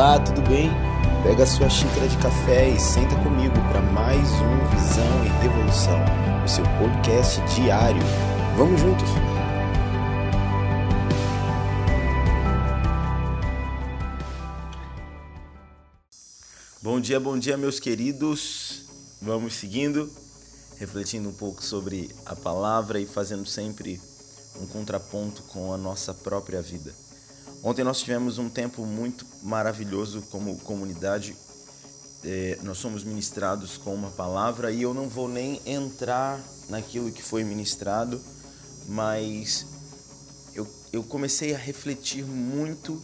Olá, tudo bem? Pega sua xícara de café e senta comigo para mais um Visão e Revolução, o seu podcast diário. Vamos juntos? Bom dia, bom dia, meus queridos. Vamos seguindo, refletindo um pouco sobre a palavra e fazendo sempre um contraponto com a nossa própria vida. Ontem nós tivemos um tempo muito maravilhoso como comunidade. É, nós somos ministrados com uma palavra e eu não vou nem entrar naquilo que foi ministrado, mas eu, eu comecei a refletir muito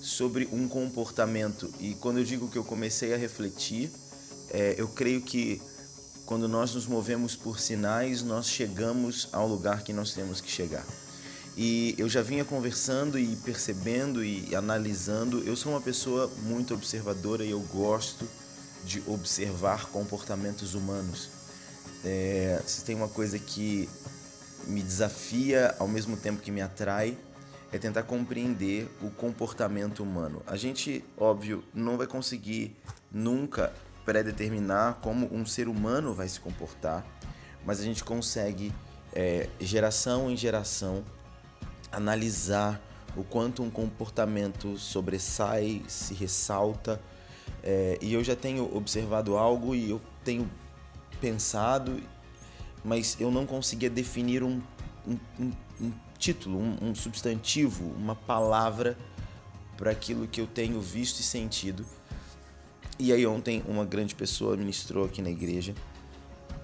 sobre um comportamento. E quando eu digo que eu comecei a refletir, é, eu creio que quando nós nos movemos por sinais, nós chegamos ao lugar que nós temos que chegar. E eu já vinha conversando e percebendo e analisando. Eu sou uma pessoa muito observadora e eu gosto de observar comportamentos humanos. É, se tem uma coisa que me desafia ao mesmo tempo que me atrai, é tentar compreender o comportamento humano. A gente, óbvio, não vai conseguir nunca predeterminar como um ser humano vai se comportar, mas a gente consegue, é, geração em geração, analisar o quanto um comportamento sobressai, se ressalta. É, e eu já tenho observado algo e eu tenho pensado, mas eu não conseguia definir um, um, um, um título, um, substantivo, uma palavra para aquilo que eu tenho visto e sentido. E aí ontem uma grande pessoa ministrou aqui na igreja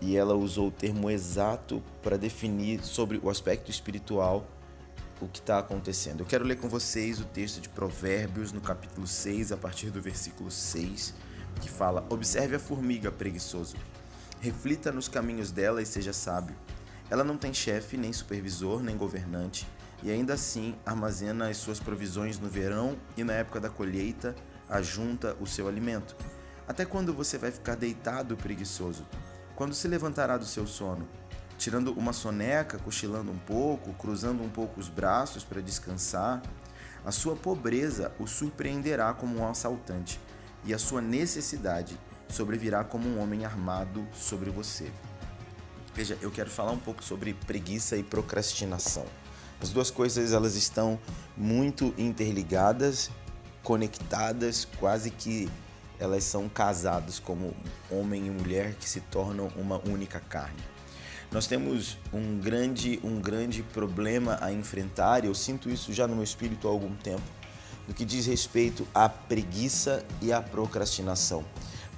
e ela usou o termo exato para definir sobre o aspecto espiritual o que está acontecendo. Eu quero ler com vocês o texto de Provérbios, no capítulo 6, a partir do versículo 6, que fala: Observe a formiga, preguiçoso. Reflita nos caminhos dela e seja sábio. Ela não tem chefe, nem supervisor, nem governante, e ainda assim armazena as suas provisões no verão e na época da colheita ajunta o seu alimento. Até quando você vai ficar deitado preguiçoso? Quando se levantará do seu sono? Tirando uma soneca, cochilando um pouco, cruzando um pouco os braços para descansar, a sua pobreza o surpreenderá como um assaltante, e a sua necessidade sobrevirá como um homem armado sobre você. Veja, eu quero falar um pouco sobre preguiça e procrastinação. As duas coisas elas estão muito interligadas, conectadas, quase que elas são casadas como homem e mulher que se tornam uma única carne. Nós temos um grande, um grande problema a enfrentar, e eu sinto isso já no meu espírito há algum tempo, no que diz respeito à preguiça e à procrastinação.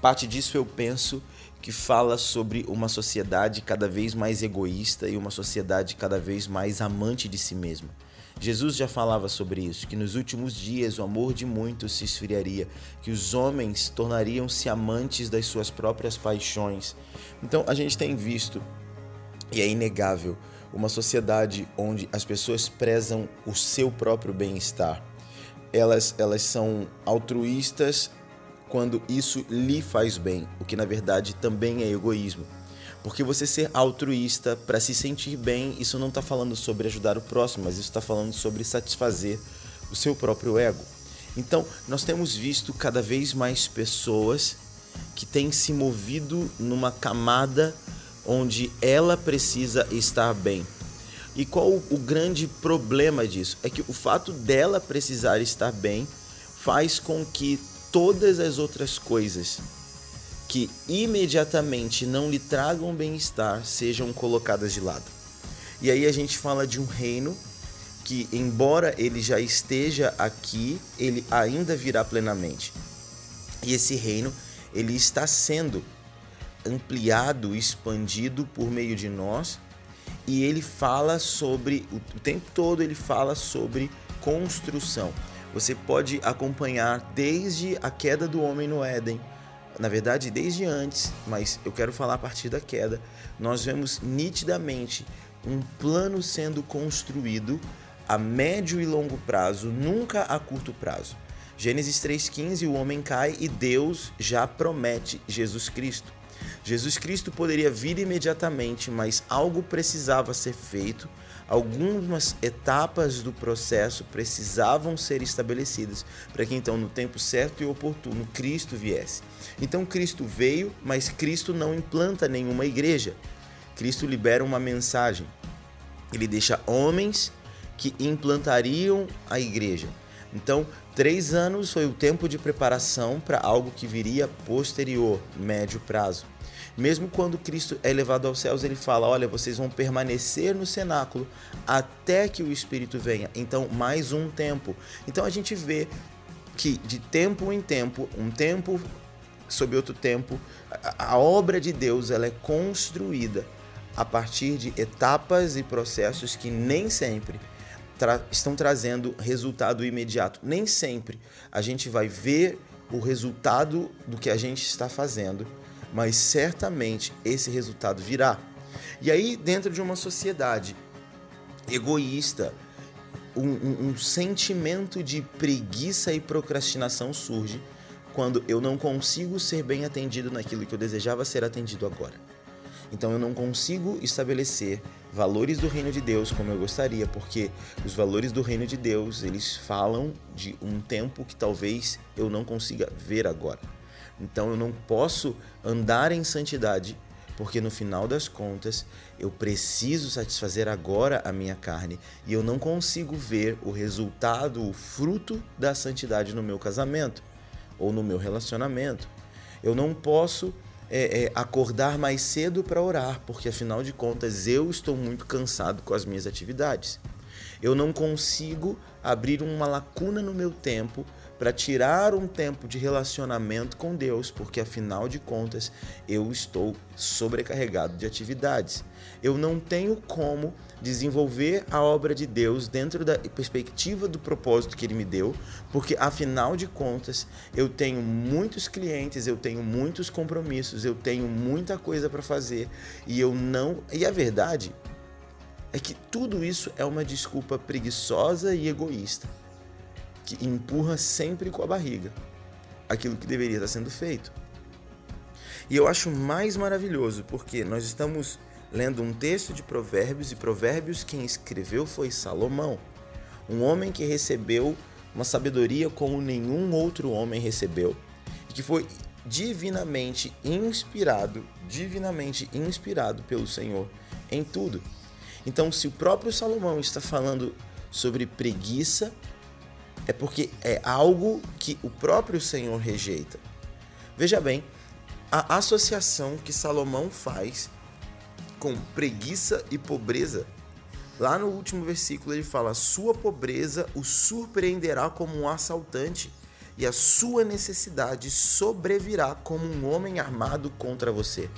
Parte disso eu penso que fala sobre uma sociedade cada vez mais egoísta e uma sociedade cada vez mais amante de si mesma. Jesus já falava sobre isso, que nos últimos dias o amor de muitos se esfriaria, que os homens tornariam-se amantes das suas próprias paixões. Então a gente tem visto e é inegável uma sociedade onde as pessoas prezam o seu próprio bem-estar. Elas, elas são altruístas quando isso lhe faz bem, o que na verdade também é egoísmo. Porque você ser altruísta para se sentir bem, isso não está falando sobre ajudar o próximo, mas isso está falando sobre satisfazer o seu próprio ego. Então, nós temos visto cada vez mais pessoas que têm se movido numa camada onde ela precisa estar bem. E qual o grande problema disso? É que o fato dela precisar estar bem faz com que todas as outras coisas que imediatamente não lhe tragam bem-estar sejam colocadas de lado. E aí a gente fala de um reino que, embora ele já esteja aqui, ele ainda virá plenamente. E esse reino, ele está sendo ampliado, expandido por meio de nós. E ele fala sobre, o tempo todo ele fala sobre construção. Você pode acompanhar desde a queda do homem no Éden, na verdade, desde antes, mas eu quero falar a partir da queda. Nós vemos nitidamente um plano sendo construído a médio e longo prazo, nunca a curto prazo. Gênesis 3,15: o homem cai e Deus já promete Jesus Cristo. Jesus Cristo poderia vir imediatamente, mas algo precisava ser feito, algumas etapas do processo precisavam ser estabelecidas para que então, no tempo certo e oportuno, Cristo viesse. Então, Cristo veio, mas Cristo não implanta nenhuma igreja. Cristo libera uma mensagem. Ele deixa homens que implantariam a igreja. Então, três anos foi o tempo de preparação para algo que viria posterior, médio prazo. Mesmo quando Cristo é levado aos céus, ele fala: Olha, vocês vão permanecer no cenáculo até que o Espírito venha. Então, mais um tempo. Então, a gente vê que de tempo em tempo, um tempo sob outro tempo, a, a obra de Deus ela é construída a partir de etapas e processos que nem sempre tra estão trazendo resultado imediato. Nem sempre a gente vai ver o resultado do que a gente está fazendo, mas certamente esse resultado virá. E aí, dentro de uma sociedade egoísta, um, um, um sentimento de preguiça e procrastinação surge quando eu não consigo ser bem atendido naquilo que eu desejava ser atendido agora. Então eu não consigo estabelecer valores do reino de Deus como eu gostaria, porque os valores do reino de Deus, eles falam de um tempo que talvez eu não consiga ver agora. Então eu não posso andar em santidade, porque no final das contas eu preciso satisfazer agora a minha carne e eu não consigo ver o resultado, o fruto da santidade no meu casamento ou no meu relacionamento. Eu não posso é, é, acordar mais cedo para orar, porque afinal de contas eu estou muito cansado com as minhas atividades. Eu não consigo abrir uma lacuna no meu tempo para tirar um tempo de relacionamento com Deus, porque afinal de contas eu estou sobrecarregado de atividades. Eu não tenho como desenvolver a obra de Deus dentro da perspectiva do propósito que ele me deu, porque afinal de contas eu tenho muitos clientes, eu tenho muitos compromissos, eu tenho muita coisa para fazer e eu não. E a verdade é que tudo isso é uma desculpa preguiçosa e egoísta que empurra sempre com a barriga aquilo que deveria estar sendo feito. E eu acho mais maravilhoso porque nós estamos lendo um texto de Provérbios e Provérbios quem escreveu foi Salomão, um homem que recebeu uma sabedoria como nenhum outro homem recebeu e que foi divinamente inspirado, divinamente inspirado pelo Senhor em tudo. Então, se o próprio Salomão está falando sobre preguiça é porque é algo que o próprio Senhor rejeita. Veja bem, a associação que Salomão faz com preguiça e pobreza, lá no último versículo ele fala: Sua pobreza o surpreenderá como um assaltante, e a sua necessidade sobrevirá como um homem armado contra você.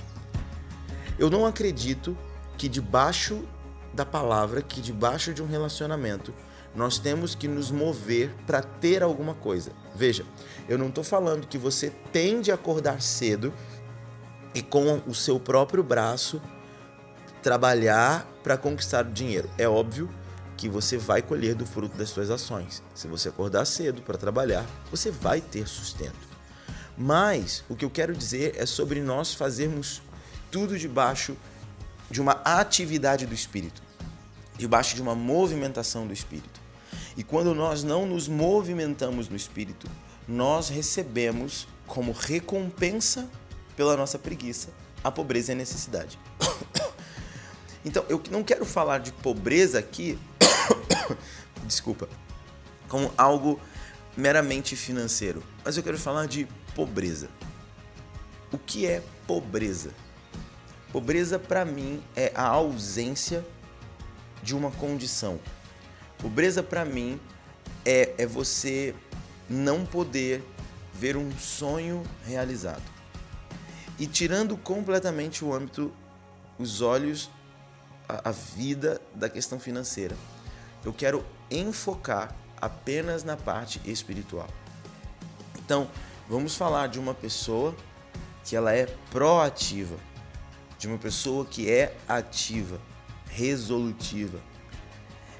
Eu não acredito que debaixo da palavra, que debaixo de um relacionamento, nós temos que nos mover para ter alguma coisa. Veja, eu não estou falando que você tem de acordar cedo e com o seu próprio braço trabalhar para conquistar o dinheiro. É óbvio que você vai colher do fruto das suas ações. Se você acordar cedo para trabalhar, você vai ter sustento. Mas o que eu quero dizer é sobre nós fazermos tudo debaixo de uma atividade do espírito, debaixo de uma movimentação do espírito. E quando nós não nos movimentamos no espírito, nós recebemos como recompensa pela nossa preguiça a pobreza e a necessidade. Então, eu não quero falar de pobreza aqui, desculpa, como algo meramente financeiro, mas eu quero falar de pobreza. O que é pobreza? Pobreza para mim é a ausência de uma condição, Pobreza para mim é, é você não poder ver um sonho realizado. E tirando completamente o âmbito, os olhos, a, a vida da questão financeira, eu quero enfocar apenas na parte espiritual. Então, vamos falar de uma pessoa que ela é proativa, de uma pessoa que é ativa, resolutiva,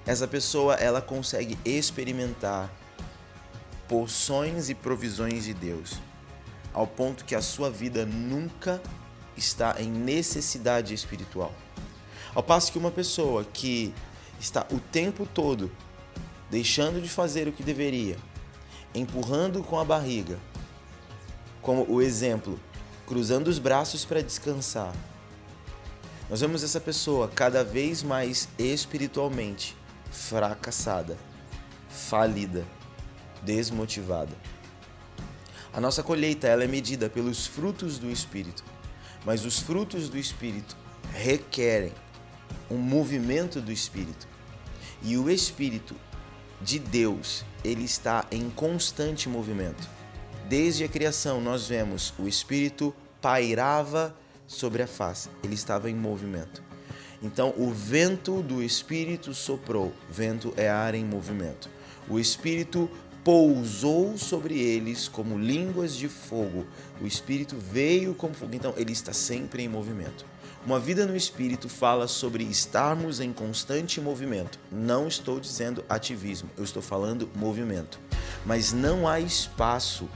essa pessoa ela consegue experimentar porções e provisões de Deus, ao ponto que a sua vida nunca está em necessidade espiritual. Ao passo que uma pessoa que está o tempo todo deixando de fazer o que deveria, empurrando com a barriga, como o exemplo, cruzando os braços para descansar. Nós vemos essa pessoa cada vez mais espiritualmente fracassada, falida, desmotivada. A nossa colheita ela é medida pelos frutos do Espírito, mas os frutos do Espírito requerem um movimento do Espírito. E o Espírito de Deus, ele está em constante movimento. Desde a criação, nós vemos o Espírito pairava sobre a face, ele estava em movimento. Então, o vento do Espírito soprou, vento é ar em movimento. O Espírito pousou sobre eles como línguas de fogo. O Espírito veio como fogo. Então, ele está sempre em movimento. Uma vida no espírito fala sobre estarmos em constante movimento. Não estou dizendo ativismo, eu estou falando movimento. Mas não há espaço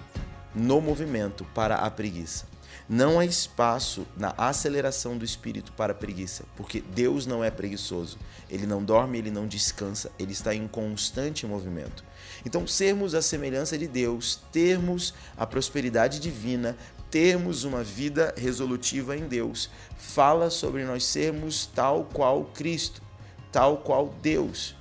no movimento para a preguiça. Não há espaço na aceleração do espírito para preguiça, porque Deus não é preguiçoso. Ele não dorme, ele não descansa, ele está em constante movimento. Então, sermos a semelhança de Deus, termos a prosperidade divina, termos uma vida resolutiva em Deus, fala sobre nós sermos tal qual Cristo, tal qual Deus.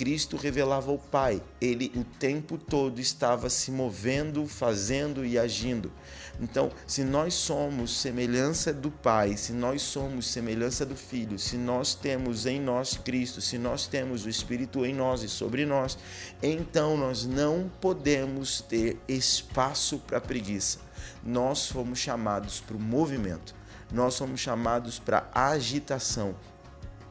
Cristo revelava o Pai. Ele o tempo todo estava se movendo, fazendo e agindo. Então, se nós somos semelhança do Pai, se nós somos semelhança do Filho, se nós temos em nós Cristo, se nós temos o Espírito em nós e sobre nós, então nós não podemos ter espaço para preguiça. Nós fomos chamados para o movimento, nós somos chamados para agitação,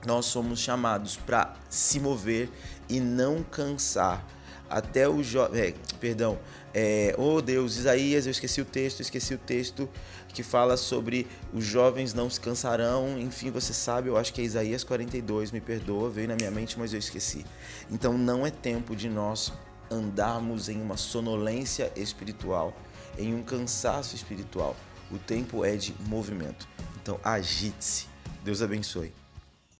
nós somos chamados para se mover e não cansar. Até o jovem, é, perdão, é, oh Deus, Isaías, eu esqueci o texto, esqueci o texto que fala sobre os jovens não se cansarão. Enfim, você sabe, eu acho que é Isaías 42, me perdoa, veio na minha mente, mas eu esqueci. Então não é tempo de nós andarmos em uma sonolência espiritual, em um cansaço espiritual. O tempo é de movimento. Então agite-se. Deus abençoe.